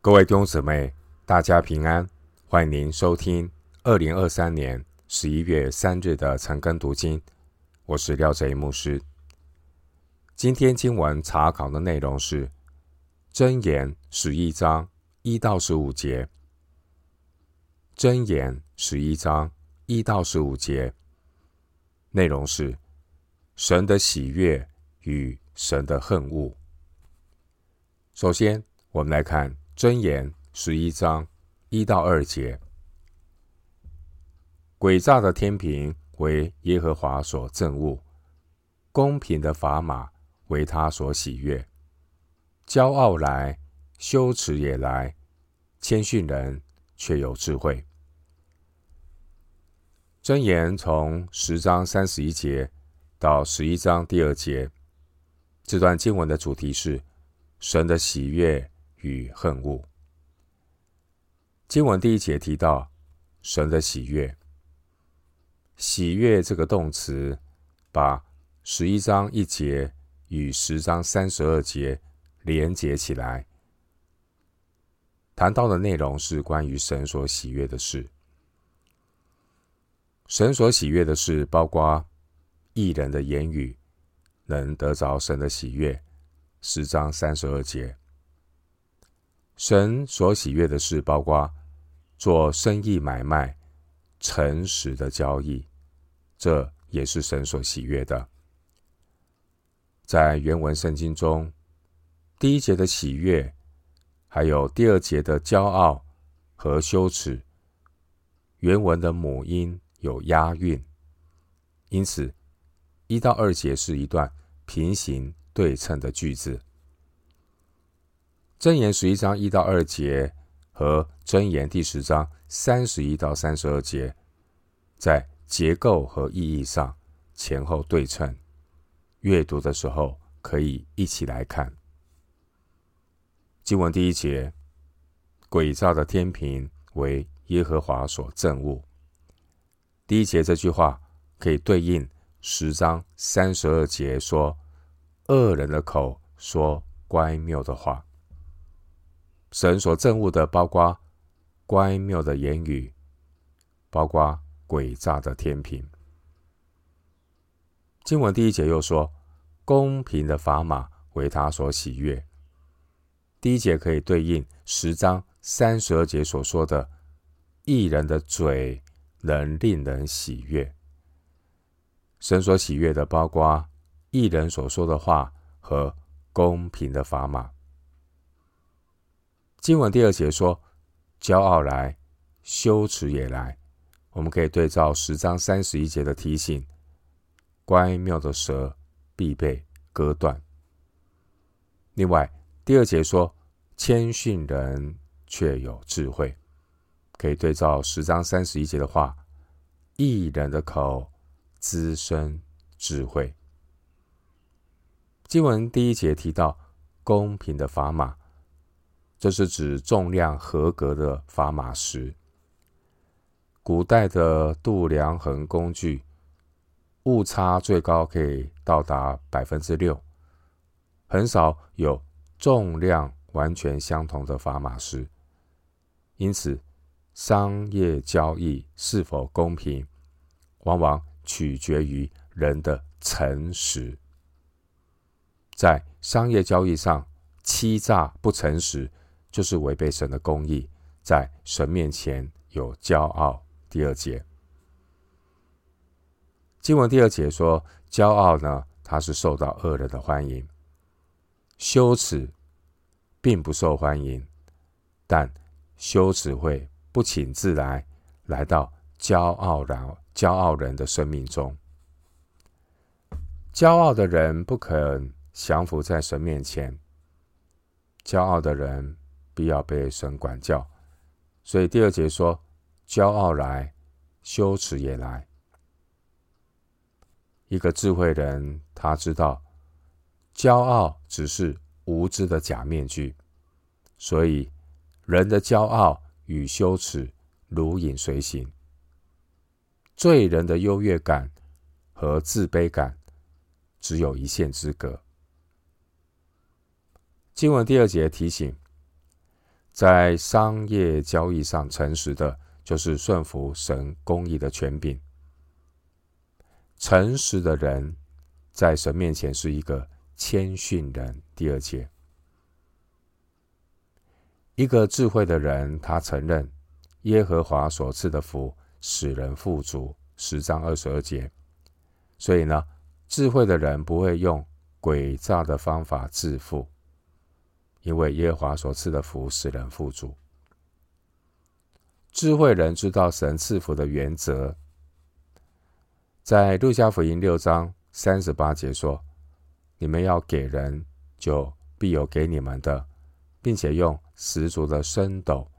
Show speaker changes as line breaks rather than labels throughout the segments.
各位弟兄姊妹，大家平安！欢迎您收听二零二三年十一月三日的晨更读经。我是廖哲一牧师。今天经文查考的内容是《箴言》十一章一到十五节，《箴言》十一章一到十五节内容是神的喜悦与神的恨恶。首先，我们来看。箴言十一章一到二节：诡诈的天平为耶和华所憎恶，公平的砝码为他所喜悦。骄傲来，羞耻也来；谦逊人却有智慧。箴言从十章三十一节到十一章第二节，这段经文的主题是神的喜悦。与恨恶。经文第一节提到神的喜悦，喜悦这个动词，把十一章一节与十章三十二节连接起来，谈到的内容是关于神所喜悦的事。神所喜悦的事，包括义人的言语能得着神的喜悦，十章三十二节。神所喜悦的事，包括做生意买卖、诚实的交易，这也是神所喜悦的。在原文圣经中，第一节的喜悦，还有第二节的骄傲和羞耻，原文的母音有押韵，因此一到二节是一段平行对称的句子。箴言十一章一到二节和箴言第十章三十一到三十二节，在结构和意义上前后对称。阅读的时候可以一起来看。经文第一节：诡诈的天平为耶和华所憎恶。第一节这句话可以对应十章三十二节说：恶人的口说乖谬的话。神所憎恶的，包括乖谬的言语，包括诡诈的天平。经文第一节又说，公平的砝码为他所喜悦。第一节可以对应十章三十二节所说的，义人的嘴能令人喜悦。神所喜悦的，包括义人所说的话和公平的砝码。经文第二节说：“骄傲来，羞耻也来。”我们可以对照十章三十一节的提醒：“乖谬的舌必被割断。”另外，第二节说：“谦逊人却有智慧。”可以对照十章三十一节的话：“义人的口滋生智慧。”经文第一节提到公平的砝码。这是指重量合格的砝码石。古代的度量衡工具误差最高可以到达百分之六，很少有重量完全相同的砝码石。因此，商业交易是否公平，往往取决于人的诚实。在商业交易上，欺诈不诚实。就是违背神的公义，在神面前有骄傲。第二节经文第二节说，骄傲呢，他是受到恶人的欢迎；羞耻并不受欢迎，但羞耻会不请自来来到骄傲人、骄傲人的生命中。骄傲的人不肯降服在神面前，骄傲的人。必要被神管教，所以第二节说：骄傲来，羞耻也来。一个智慧人，他知道骄傲只是无知的假面具，所以人的骄傲与羞耻如影随形。罪人的优越感和自卑感只有一线之隔。经文第二节提醒。在商业交易上诚实的，就是顺服神公义的权柄。诚实的人在神面前是一个谦逊人。第二节，一个智慧的人，他承认耶和华所赐的福使人富足。十章二十二节。所以呢，智慧的人不会用诡诈的方法致富，因为耶和华所赐的福使人富足。智慧人知道神赐福的原则，在路加福音六章三十八节说：“你们要给人，就必有给你们的，并且用十足的升斗，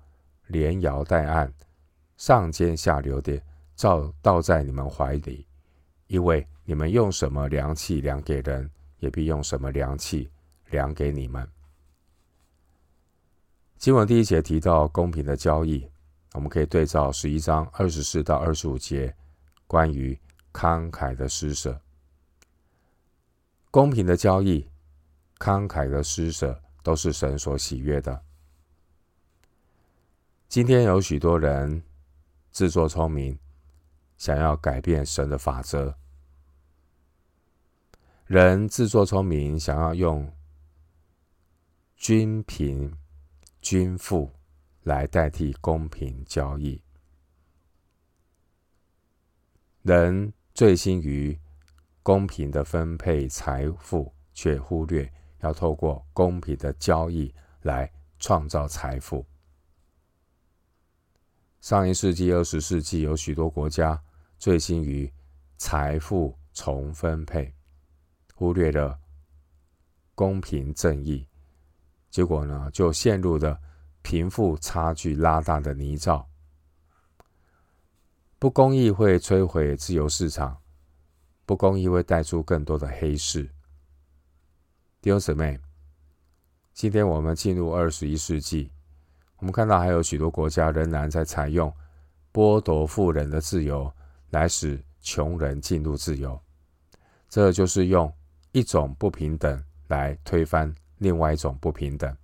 连摇带按，上尖下流的，照倒在你们怀里。因为你们用什么量器量给人，也必用什么量器量给你们。”经文第一节提到公平的交易。我们可以对照十一章二十四到二十五节，关于慷慨的施舍、公平的交易、慷慨的施舍，都是神所喜悦的。今天有许多人自作聪明，想要改变神的法则。人自作聪明，想要用均平、均富。来代替公平交易，人醉心于公平的分配财富，却忽略要透过公平的交易来创造财富。上一世纪、二十世纪，有许多国家醉心于财富重分配，忽略了公平正义，结果呢，就陷入了。贫富差距拉大的泥沼，不公义会摧毁自由市场，不公义会带出更多的黑市。弟兄姊妹，今天我们进入二十一世纪，我们看到还有许多国家仍然在采用剥夺富人的自由，来使穷人进入自由。这就是用一种不平等来推翻另外一种不平等。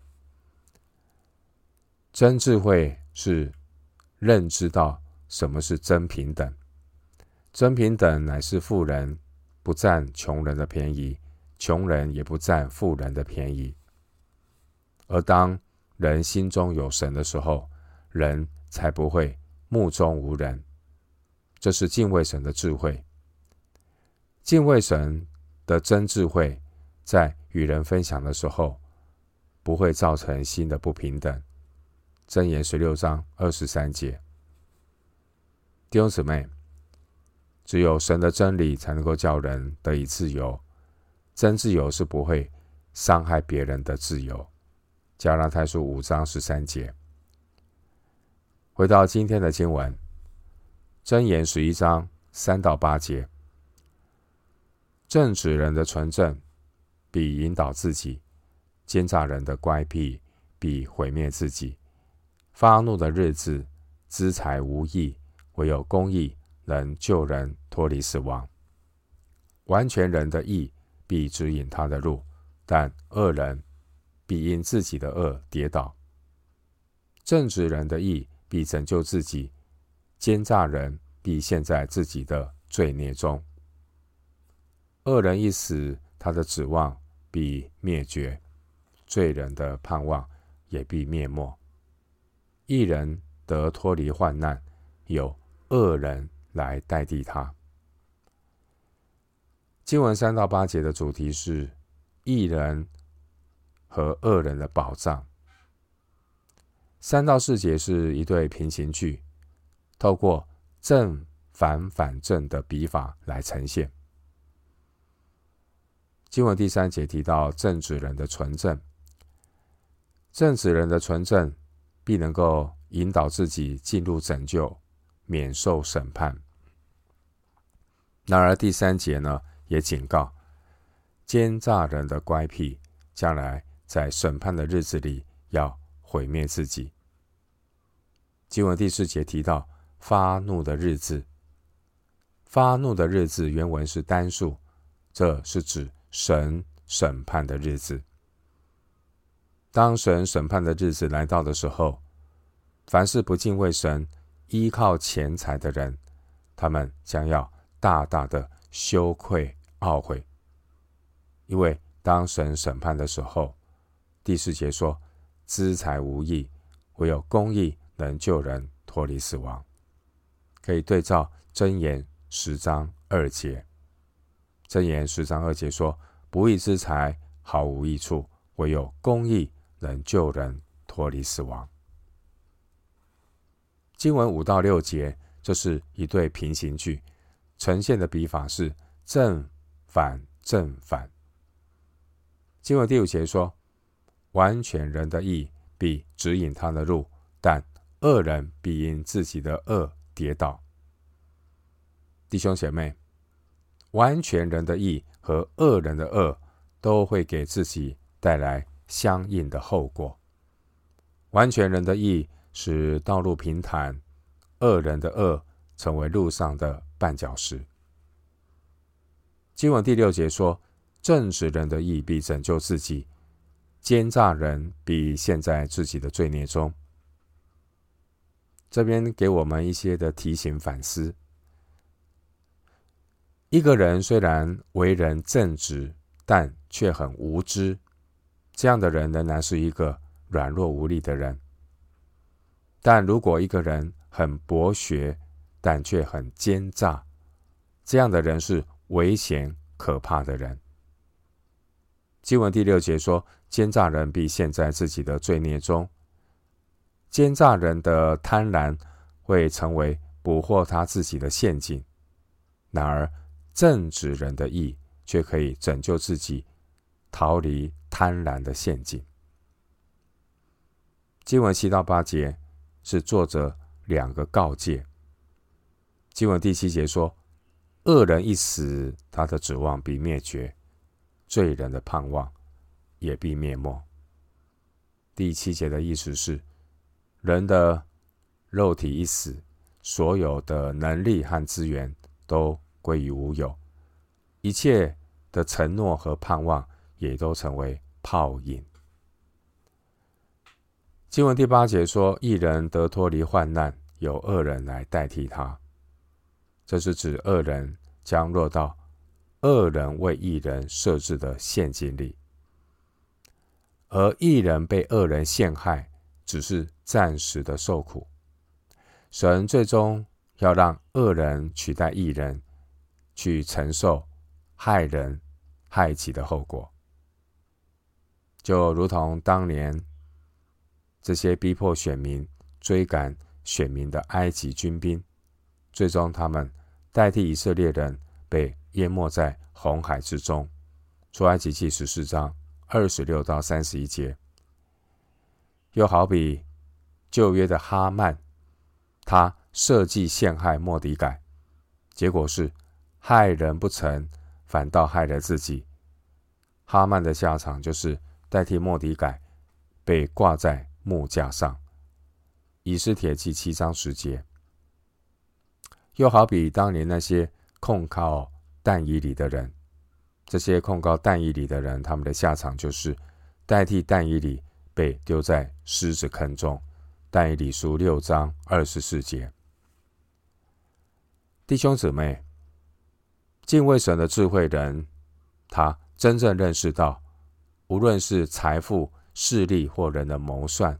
真智慧是认知到什么是真平等。真平等乃是富人不占穷人的便宜，穷人也不占富人的便宜。而当人心中有神的时候，人才不会目中无人。这是敬畏神的智慧。敬畏神的真智慧，在与人分享的时候，不会造成新的不平等。箴言十六章二十三节，弟兄姊妹，只有神的真理才能够叫人得以自由。真自由是不会伤害别人的自由。加拉太书五章十三节。回到今天的经文，箴言十一章三到八节，正直人的纯正必引导自己，奸诈人的乖僻必毁灭自己。发怒的日子，资财无益；唯有公义能救人脱离死亡。完全人的义必指引他的路，但恶人必因自己的恶跌倒。正直人的义必拯救自己，奸诈人必陷在自己的罪孽中。恶人一死，他的指望必灭绝；罪人的盼望也必灭没。一人得脱离患难，有恶人来代替他。经文三到八节的主题是一人和恶人的保障。三到四节是一对平行句，透过正反反正的笔法来呈现。经文第三节提到正直人的纯正，正直人的纯正。必能够引导自己进入拯救，免受审判。然而第三节呢，也警告奸诈人的乖僻，将来在审判的日子里要毁灭自己。经文第四节提到发怒的日子，发怒的日子原文是单数，这是指神审判的日子。当神审判的日子来到的时候，凡是不敬畏神、依靠钱财的人，他们将要大大的羞愧懊悔。因为当神审判的时候，第四节说：“资财无益，唯有公义能救人脱离死亡。”可以对照箴言十章二节。箴言十章二节说：“不义之财毫无益处，唯有公义能救人脱离死亡。”经文五到六节，这是一对平行句，呈现的笔法是正反正反。经文第五节说：“完全人的义必指引他的路，但恶人必因自己的恶跌倒。”弟兄姐妹，完全人的义和恶人的恶都会给自己带来相应的后果。完全人的义使道路平坦，恶人的恶成为路上的绊脚石。经文第六节说：“正直人的义必拯救自己，奸诈人必陷在自己的罪孽中。”这边给我们一些的提醒反思。一个人虽然为人正直，但却很无知，这样的人仍然是一个软弱无力的人。但如果一个人很博学，但却很奸诈，这样的人是危险可怕的人。经文第六节说：“奸诈人必陷在自己的罪孽中。”奸诈人的贪婪会成为捕获他自己的陷阱。然而，正直人的意却可以拯救自己，逃离贪婪的陷阱。经文七到八节是作者两个告诫。经文第七节说：“恶人一死，他的指望必灭绝；罪人的盼望也必灭没。”第七节的意思是，人的肉体一死，所有的能力和资源都归于无有，一切的承诺和盼望也都成为泡影。经文第八节说：“一人得脱离患难，有恶人来代替他。”这是指恶人将落到恶人为一人设置的陷阱里，而一人被恶人陷害，只是暂时的受苦。神最终要让恶人取代一人。去承受害人害己的后果，就如同当年这些逼迫选民、追赶选民的埃及军兵，最终他们代替以色列人被淹没在红海之中。出埃及记十四章二十六到三十一节，又好比旧约的哈曼，他设计陷害莫迪改，结果是。害人不成，反倒害了自己。哈曼的下场就是代替莫迪改，被挂在木架上。以斯帖记七章十节。又好比当年那些控告但以理的人，这些控告但以理的人，他们的下场就是代替但以理被丢在狮子坑中。但以理书六章二十四节。弟兄姊妹。敬畏神的智慧人，他真正认识到，无论是财富、势力或人的谋算，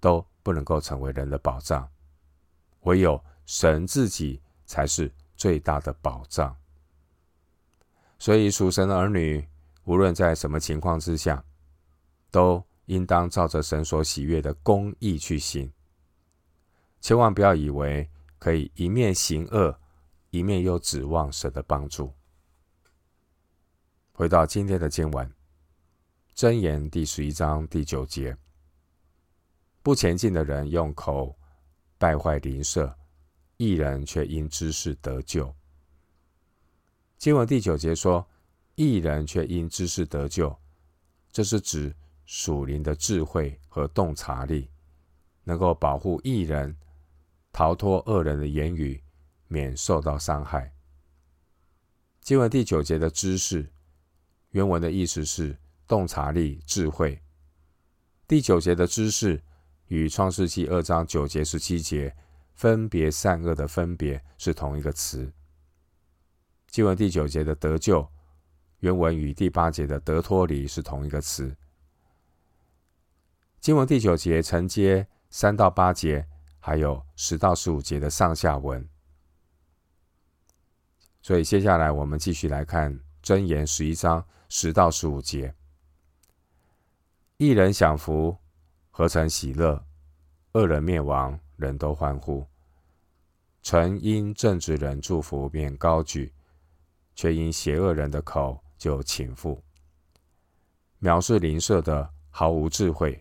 都不能够成为人的保障，唯有神自己才是最大的保障。所以属神的儿女，无论在什么情况之下，都应当照着神所喜悦的公义去行，千万不要以为可以一面行恶。一面又指望神的帮助。回到今天的经文，箴言第十一章第九节：不前进的人用口败坏邻舍，一人却因知识得救。经文第九节说：一人却因知识得救，这是指属灵的智慧和洞察力，能够保护一人逃脱恶人的言语。免受到伤害。经文第九节的知识，原文的意思是洞察力、智慧。第九节的知识与创世记二章九节十七节分别善恶的分别是同一个词。经文第九节的得救，原文与第八节的得脱离是同一个词。经文第九节承接三到八节，还有十到十五节的上下文。所以接下来我们继续来看箴言十一章十到十五节：一人享福，何曾喜乐？恶人灭亡，人都欢呼。曾因正直人祝福便高举，却因邪恶人的口就倾覆。藐视邻舍的毫无智慧，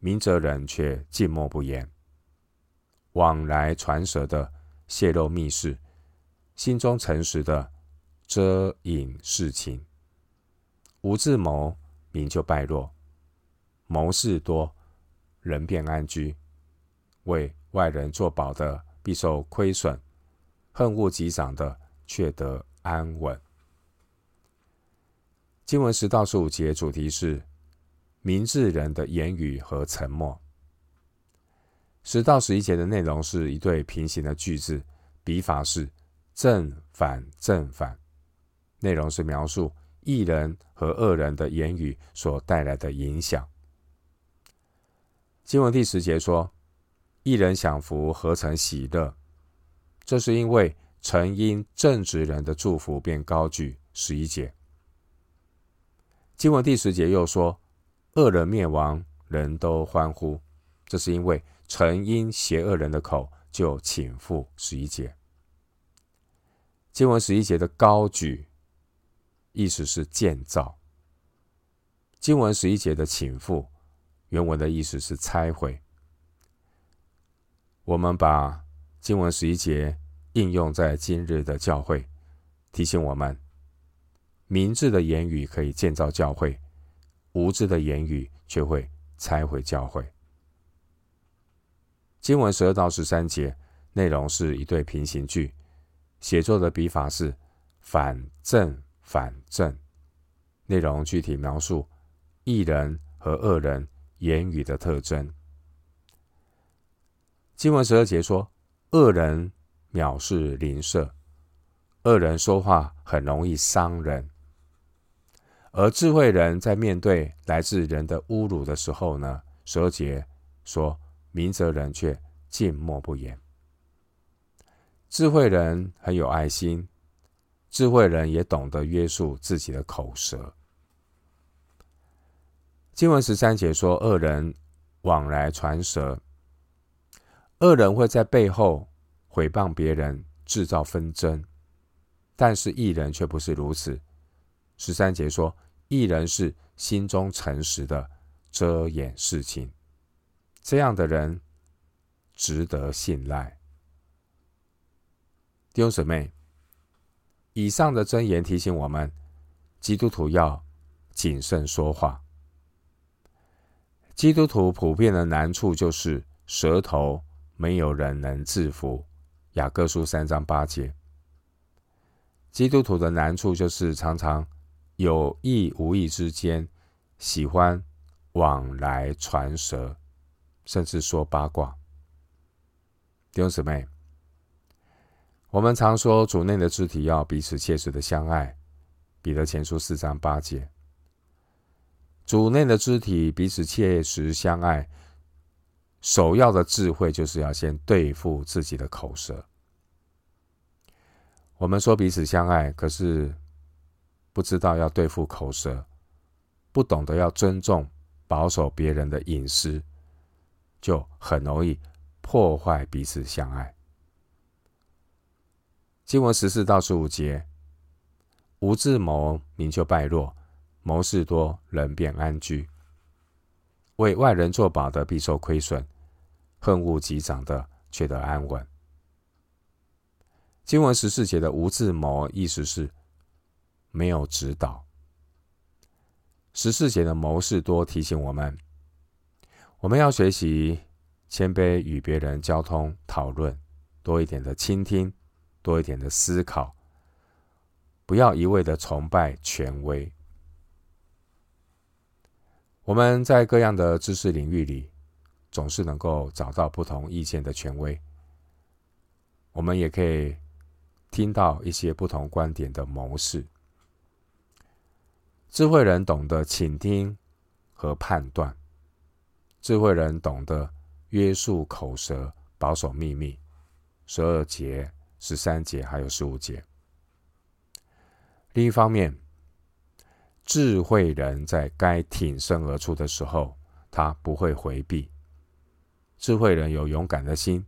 明哲人却静默不言。往来传舌的泄露密事。心中诚实的遮隐事情，无智谋，民就败落；谋事多，人便安居。为外人作保的必受亏损，恨恶击掌的却得安稳。经文十到十五节主题是明智人的言语和沉默。十到十一节的内容是一对平行的句子，笔法是。正反正反，内容是描述一人和恶人的言语所带来的影响。经文第十节说：“一人享福，何曾喜乐？”这是因为曾因正直人的祝福便高举。十一节。经文第十节又说：“恶人灭亡，人都欢呼。”这是因为曾因邪恶人的口就倾覆。十一节。经文十一节的高举，意思是建造；经文十一节的倾覆，原文的意思是拆毁。我们把经文十一节应用在今日的教会，提醒我们：明智的言语可以建造教会，无知的言语却会拆毁教会。经文十二到十三节内容是一对平行句。写作的笔法是反正反正，内容具体描述一人和恶人言语的特征。经文十二节说，恶人藐视邻舍，恶人说话很容易伤人，而智慧人在面对来自人的侮辱的时候呢，十二节说，明哲人却静默不言。智慧人很有爱心，智慧人也懂得约束自己的口舌。经文十三节说，恶人往来传舌，恶人会在背后毁谤别人，制造纷争。但是义人却不是如此。十三节说，义人是心中诚实的，遮掩事情，这样的人值得信赖。弟兄姊妹，以上的箴言提醒我们，基督徒要谨慎说话。基督徒普遍的难处就是舌头没有人能制服。雅各书三章八节，基督徒的难处就是常常有意无意之间喜欢往来传舌，甚至说八卦。弟兄姊妹。我们常说，主内的肢体要彼此切实的相爱。彼得前书四章八节，主内的肢体彼此切实相爱，首要的智慧就是要先对付自己的口舌。我们说彼此相爱，可是不知道要对付口舌，不懂得要尊重、保守别人的隐私，就很容易破坏彼此相爱。经文十四到十五节，无智谋，民就败落；谋事多，人便安居。为外人作保的必受亏损，恨恶及长的却得安稳。经文十四节的无智谋，意思是没有指导。十四节的谋士多提醒我们，我们要学习谦卑与别人交通讨论，多一点的倾听。多一点的思考，不要一味的崇拜权威。我们在各样的知识领域里，总是能够找到不同意见的权威。我们也可以听到一些不同观点的谋士。智慧人懂得倾听和判断，智慧人懂得约束口舌，保守秘密。十二节、十三节还有十五节。另一方面，智慧人在该挺身而出的时候，他不会回避。智慧人有勇敢的心。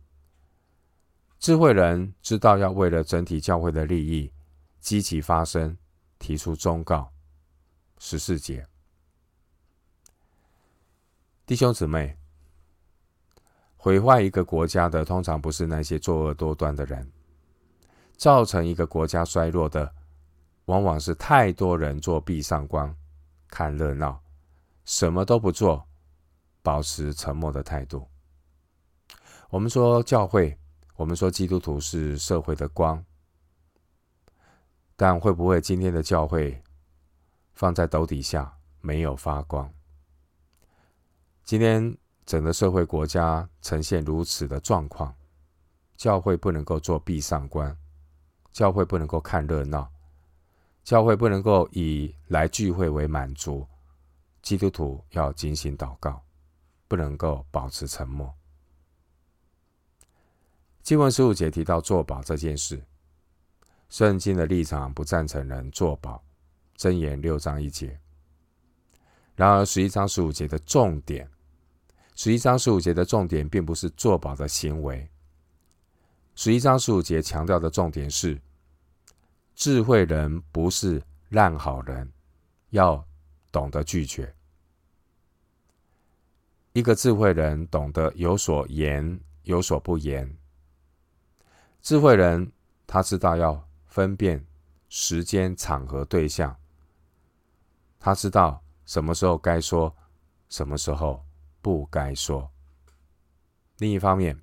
智慧人知道要为了整体教会的利益，积极发声，提出忠告。十四节，弟兄姊妹，毁坏一个国家的，通常不是那些作恶多端的人，造成一个国家衰落的，往往是太多人做壁上观，看热闹，什么都不做，保持沉默的态度。我们说教会，我们说基督徒是社会的光，但会不会今天的教会放在斗底下没有发光？今天整个社会国家呈现如此的状况，教会不能够做壁上观，教会不能够看热闹。教会不能够以来聚会为满足，基督徒要警醒祷告，不能够保持沉默。经文十五节提到作保这件事，圣经的立场不赞成人作保，箴言六章一节。然而十一章十五节的重点，十一章十五节的重点并不是作保的行为，十一章十五节强调的重点是。智慧人不是烂好人，要懂得拒绝。一个智慧人懂得有所言，有所不言。智慧人他知道要分辨时间、场合、对象，他知道什么时候该说，什么时候不该说。另一方面，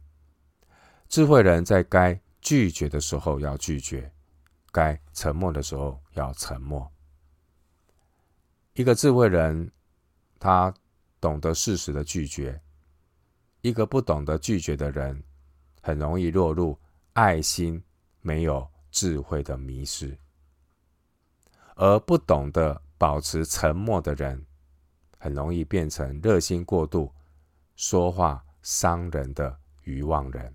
智慧人在该拒绝的时候要拒绝。该沉默的时候要沉默。一个智慧人，他懂得适时的拒绝；一个不懂得拒绝的人，很容易落入爱心没有智慧的迷失。而不懂得保持沉默的人，很容易变成热心过度、说话伤人的愚妄人。